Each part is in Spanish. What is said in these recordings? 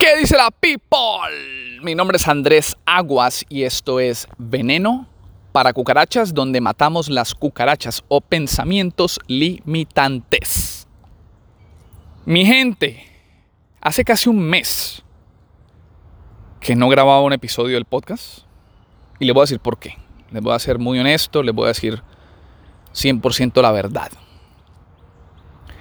¿Qué dice la people? Mi nombre es Andrés Aguas y esto es Veneno para cucarachas, donde matamos las cucarachas o pensamientos limitantes. Mi gente, hace casi un mes que no grababa un episodio del podcast y les voy a decir por qué. Les voy a ser muy honesto, les voy a decir 100% la verdad.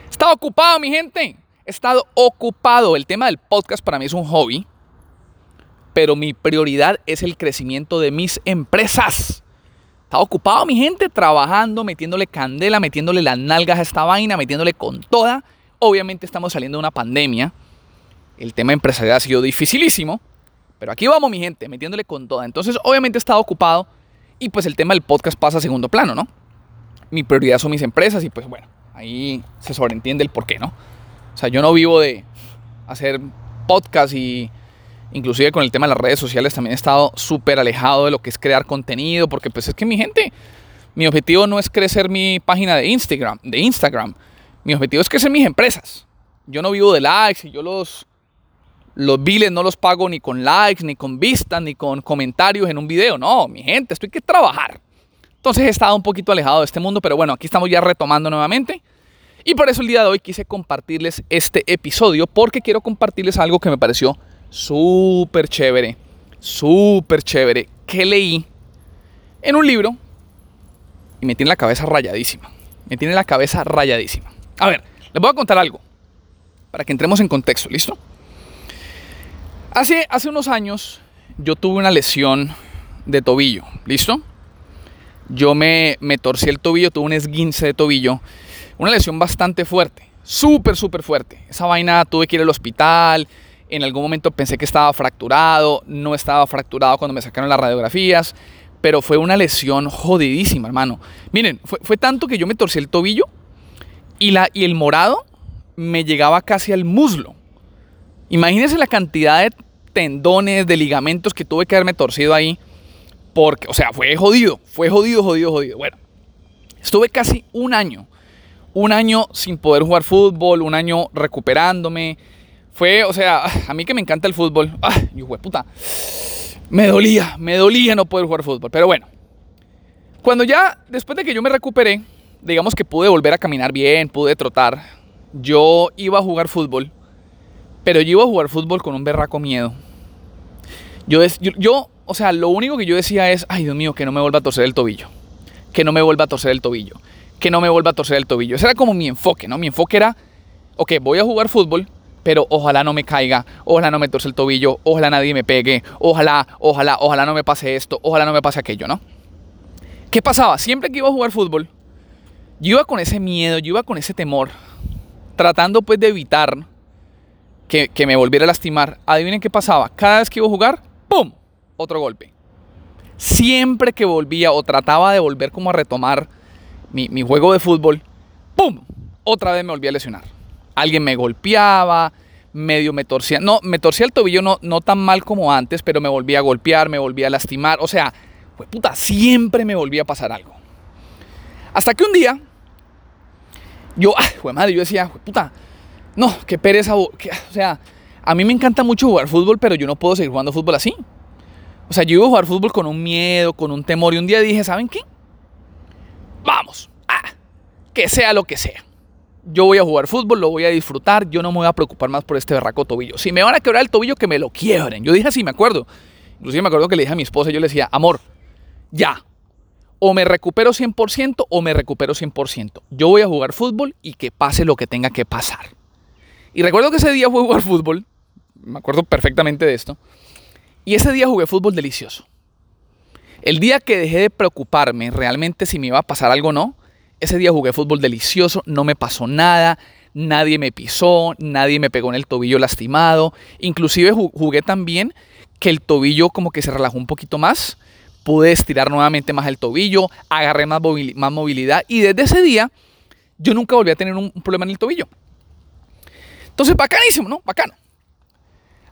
Estaba ocupado, mi gente. He estado ocupado. El tema del podcast para mí es un hobby, pero mi prioridad es el crecimiento de mis empresas. Estaba ocupado, mi gente, trabajando, metiéndole candela, metiéndole las nalgas a esta vaina, metiéndole con toda. Obviamente estamos saliendo de una pandemia. El tema empresarial ha sido dificilísimo. Pero aquí vamos, mi gente, metiéndole con toda. Entonces, obviamente he estado ocupado y pues el tema del podcast pasa a segundo plano, ¿no? Mi prioridad son mis empresas y pues bueno, ahí se sobreentiende el por qué, ¿no? O sea, yo no vivo de hacer podcast y inclusive con el tema de las redes sociales también he estado súper alejado de lo que es crear contenido, porque pues es que mi gente, mi objetivo no es crecer mi página de Instagram, de Instagram. Mi objetivo es crecer mis empresas. Yo no vivo de likes y yo los los biles no los pago ni con likes, ni con vistas, ni con comentarios en un video. No, mi gente, esto hay que trabajar. Entonces he estado un poquito alejado de este mundo, pero bueno, aquí estamos ya retomando nuevamente. Y por eso el día de hoy quise compartirles este episodio, porque quiero compartirles algo que me pareció súper chévere, súper chévere, que leí en un libro y me tiene la cabeza rayadísima. Me tiene la cabeza rayadísima. A ver, les voy a contar algo para que entremos en contexto, ¿listo? Hace, hace unos años yo tuve una lesión de tobillo, ¿listo? Yo me, me torcí el tobillo, tuve un esguince de tobillo, una lesión bastante fuerte, súper, súper fuerte. Esa vaina tuve que ir al hospital, en algún momento pensé que estaba fracturado, no estaba fracturado cuando me sacaron las radiografías, pero fue una lesión jodidísima, hermano. Miren, fue, tanto que yo me torcí el tobillo y, la, y el morado me llegaba casi al muslo. Imagínense la cantidad de tendones, de ligamentos que tuve que haberme torcido ahí. Porque, o sea, fue jodido, fue jodido, jodido, jodido. Bueno, estuve casi un año, un año sin poder jugar fútbol, un año recuperándome. Fue, o sea, a mí que me encanta el fútbol, ay, hijo de puta, me dolía, me dolía no poder jugar fútbol. Pero bueno, cuando ya, después de que yo me recuperé, digamos que pude volver a caminar bien, pude trotar, yo iba a jugar fútbol pero yo iba a jugar fútbol con un berraco miedo. Yo, yo, o sea, lo único que yo decía es, ay Dios mío, que no me vuelva a torcer el tobillo. Que no me vuelva a torcer el tobillo. Que no me vuelva a torcer el tobillo. Ese era como mi enfoque, ¿no? Mi enfoque era, ok, voy a jugar fútbol, pero ojalá no me caiga, ojalá no me torce el tobillo, ojalá nadie me pegue, ojalá, ojalá, ojalá no me pase esto, ojalá no me pase aquello, ¿no? ¿Qué pasaba? Siempre que iba a jugar fútbol, yo iba con ese miedo, yo iba con ese temor, tratando pues de evitar que, me volviera a lastimar, adivinen qué pasaba. Cada vez que iba a jugar, ¡pum! Otro golpe. Siempre que volvía o trataba de volver como a retomar mi, juego de fútbol, ¡pum! Otra vez me volvía a lesionar. Alguien me golpeaba, medio me torcía. No, me torcía el tobillo no, no tan mal como antes, pero me volvía a golpear, me volvía a lastimar. O sea, pues puta, siempre me volvía a pasar algo. Hasta que un día, yo, ay, madre, yo decía, puta, no, qué pereza. o sea, a mí me encanta mucho jugar fútbol, pero yo no puedo seguir jugando fútbol así. O sea, yo iba a jugar fútbol con un miedo, con un temor. Y un día dije, ¿saben qué? Vamos. Ah, que sea lo que sea. Yo voy a jugar fútbol, lo voy a disfrutar. Yo no me voy a preocupar más por este berraco tobillo. Si me van a quebrar el tobillo, que me lo quiebren. Yo dije así, me acuerdo. Inclusive me acuerdo que le dije a mi esposa, yo le decía, amor, ya. O me recupero 100% o me recupero 100%. Yo voy a jugar fútbol y que pase lo que tenga que pasar. Y recuerdo que ese día fue jugar fútbol, me acuerdo perfectamente de esto, y ese día jugué fútbol delicioso. El día que dejé de preocuparme realmente si me iba a pasar algo o no, ese día jugué fútbol delicioso, no me pasó nada, nadie me pisó, nadie me pegó en el tobillo lastimado, inclusive jugué también que el tobillo como que se relajó un poquito más, pude estirar nuevamente más el tobillo, agarré más, movilidad y desde ese día yo nunca volví a tener un problema en el tobillo. Entonces, bacanísimo, ¿no? Bacano.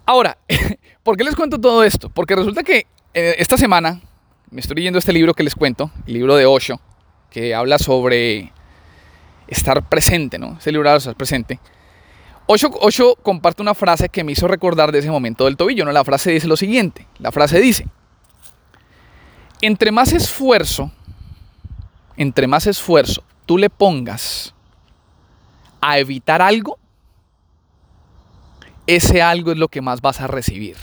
Ahora, ¿por qué les cuento todo esto? Porque resulta que eh, esta semana me estoy leyendo este libro que les cuento, el libro de Osho, que habla sobre estar presente, ¿no? Este libro habla de estar presente. Ocho, comparte una frase que me hizo recordar de ese momento del tobillo. ¿no? La frase dice lo siguiente. La frase dice, entre más esfuerzo, entre más esfuerzo tú le pongas a evitar algo, ese algo es lo que más vas a recibir.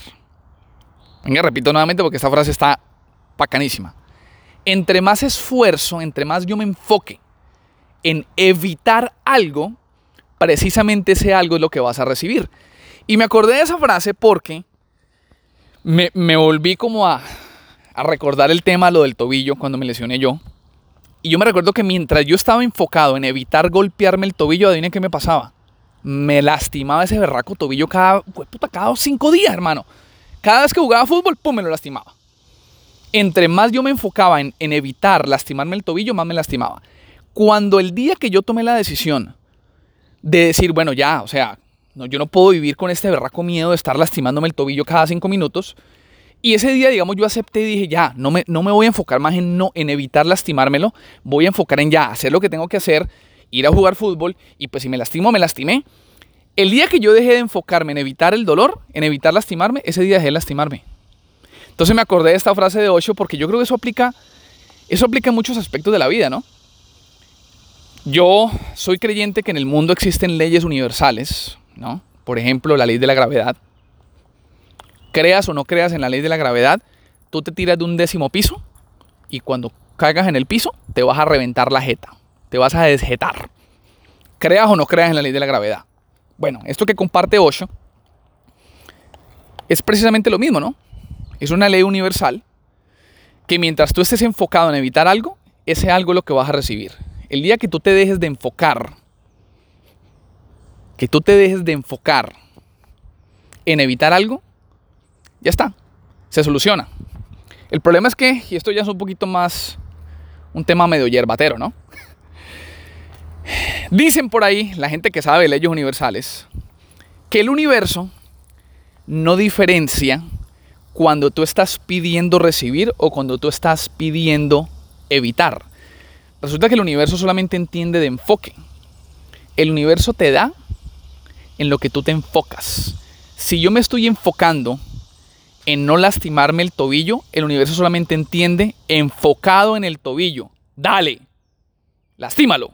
Venga, repito nuevamente porque esta frase está bacanísima. Entre más esfuerzo, entre más yo me enfoque en evitar algo, precisamente ese algo es lo que vas a recibir. Y me acordé de esa frase porque me, volví como a, recordar el tema, lo del tobillo, cuando me lesioné yo. Y yo me recuerdo que mientras yo estaba enfocado en evitar golpearme el tobillo, adivinen qué me pasaba. Me lastimaba ese berraco tobillo cada, puta, cinco días, hermano. Cada vez que jugaba fútbol, pum, me lo lastimaba. Entre más yo me enfocaba en, evitar lastimarme el tobillo, más me lastimaba. Cuando el día que yo tomé la decisión de decir, bueno, ya, o sea, yo no puedo vivir con este berraco miedo de estar lastimándome el tobillo cada cinco minutos. Y ese día, digamos, yo acepté y dije, ya, no me, no me voy a enfocar más en, no, en evitar lastimármelo, voy a enfocar en ya, hacer lo que tengo que hacer, ir a jugar fútbol y pues si me lastimo, me lastimé. El día que yo dejé de enfocarme en evitar el dolor, en evitar lastimarme, ese día dejé de lastimarme. Entonces me acordé de esta frase de Osho porque yo creo que eso aplica, eso aplica en muchos aspectos de la vida, ¿no? Yo soy creyente que en el mundo existen leyes universales, ¿no? Por ejemplo, la ley de la gravedad. Creas o no creas en la ley de la gravedad, tú te tiras de un décimo piso y cuando caigas en el piso te vas a reventar la jeta, te vas a desjetar. Creas o no creas en la ley de la gravedad. Bueno, esto que comparte Osho es precisamente lo mismo, ¿no? Es una ley universal que mientras tú estés enfocado en evitar algo, ese algo es lo que vas a recibir. El día que tú te dejes de enfocar, que tú te dejes de enfocar en evitar algo, ya está, se soluciona. El problema es que, y esto ya es un poquito más un tema medio yerbatero, ¿no? Dicen por ahí, la gente que sabe leyes universales, que el universo no diferencia cuando tú estás pidiendo recibir o cuando tú estás pidiendo evitar. Resulta que el universo solamente entiende de enfoque. El universo te da en lo que tú te enfocas. Si yo me estoy enfocando en no lastimarme el tobillo, el universo solamente entiende enfocado en el tobillo. Dale, lastímalo.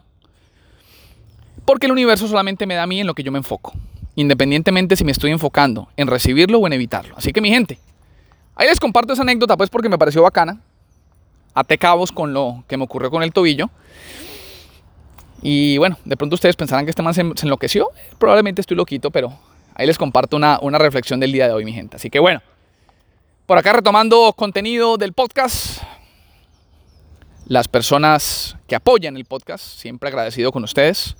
Porque el universo solamente me da a mí en lo que yo me enfoco. Independientemente si me estoy enfocando en recibirlo o en evitarlo. Así que mi gente, ahí les comparto esa anécdota pues porque me pareció bacana até cabos con lo que me ocurrió con el tobillo. Y bueno, de pronto ustedes pensarán que este man se, enloqueció. Probablemente estoy loquito, pero ahí les comparto una, una reflexión del día de hoy, mi gente. Así que bueno, por acá retomando contenido del podcast. Las personas que apoyan el podcast, siempre agradecido con ustedes.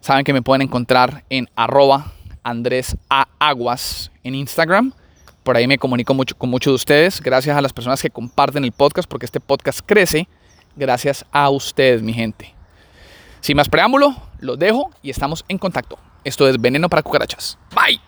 Saben que me pueden encontrar en arroba Andrés A. Aguas en Instagram. Por ahí me comunico mucho con muchos de ustedes. Gracias a las personas que comparten el podcast, porque este podcast crece gracias a ustedes, mi gente. Sin más preámbulo, los dejo y estamos en contacto. Esto es Veneno para Cucarachas. Bye.